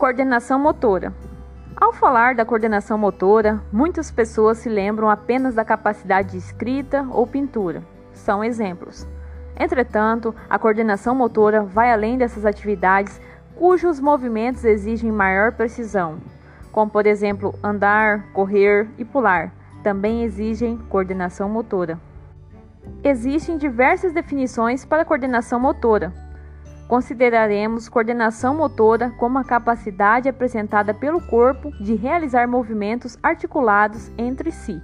Coordenação motora. Ao falar da coordenação motora, muitas pessoas se lembram apenas da capacidade de escrita ou pintura. São exemplos. Entretanto, a coordenação motora vai além dessas atividades cujos movimentos exigem maior precisão, como por exemplo andar, correr e pular, também exigem coordenação motora. Existem diversas definições para coordenação motora. Consideraremos coordenação motora como a capacidade apresentada pelo corpo de realizar movimentos articulados entre si.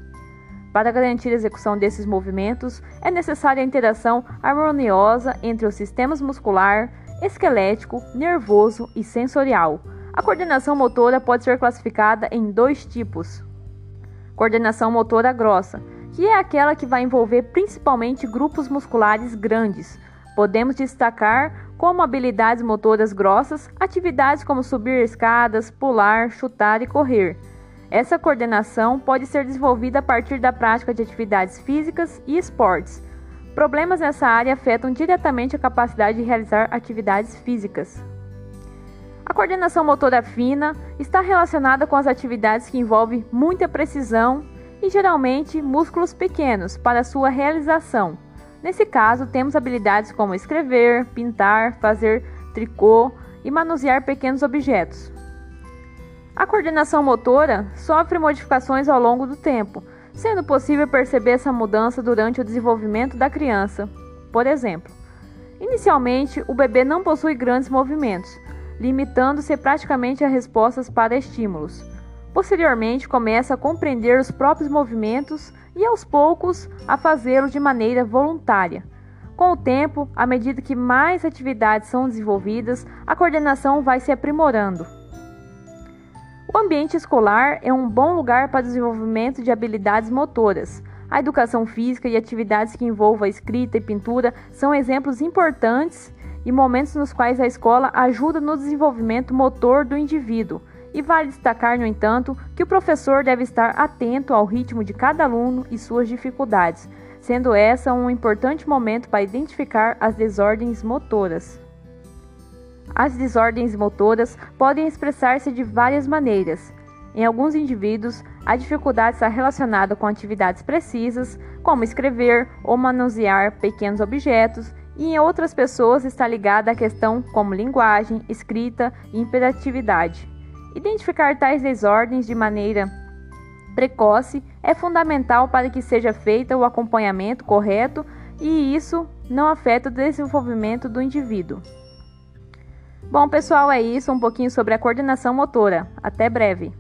Para garantir a execução desses movimentos, é necessária a interação harmoniosa entre os sistemas muscular, esquelético, nervoso e sensorial. A coordenação motora pode ser classificada em dois tipos: coordenação motora grossa, que é aquela que vai envolver principalmente grupos musculares grandes. Podemos destacar como habilidades motoras grossas atividades como subir escadas, pular, chutar e correr. Essa coordenação pode ser desenvolvida a partir da prática de atividades físicas e esportes. Problemas nessa área afetam diretamente a capacidade de realizar atividades físicas. A coordenação motora fina está relacionada com as atividades que envolvem muita precisão e geralmente músculos pequenos para sua realização. Nesse caso, temos habilidades como escrever, pintar, fazer tricô e manusear pequenos objetos. A coordenação motora sofre modificações ao longo do tempo, sendo possível perceber essa mudança durante o desenvolvimento da criança. Por exemplo, inicialmente o bebê não possui grandes movimentos, limitando-se praticamente a respostas para estímulos. Posteriormente, começa a compreender os próprios movimentos e, aos poucos, a fazê-lo de maneira voluntária. Com o tempo, à medida que mais atividades são desenvolvidas, a coordenação vai se aprimorando. O ambiente escolar é um bom lugar para o desenvolvimento de habilidades motoras. A educação física e atividades que envolvam a escrita e pintura são exemplos importantes e momentos nos quais a escola ajuda no desenvolvimento motor do indivíduo. E vale destacar, no entanto, que o professor deve estar atento ao ritmo de cada aluno e suas dificuldades, sendo essa um importante momento para identificar as desordens motoras. As desordens motoras podem expressar-se de várias maneiras. Em alguns indivíduos, a dificuldade está relacionada com atividades precisas, como escrever ou manusear pequenos objetos, e em outras pessoas está ligada a questão como linguagem, escrita e imperatividade. Identificar tais desordens de maneira precoce é fundamental para que seja feito o acompanhamento correto e isso não afeta o desenvolvimento do indivíduo. Bom, pessoal, é isso, um pouquinho sobre a coordenação motora. Até breve.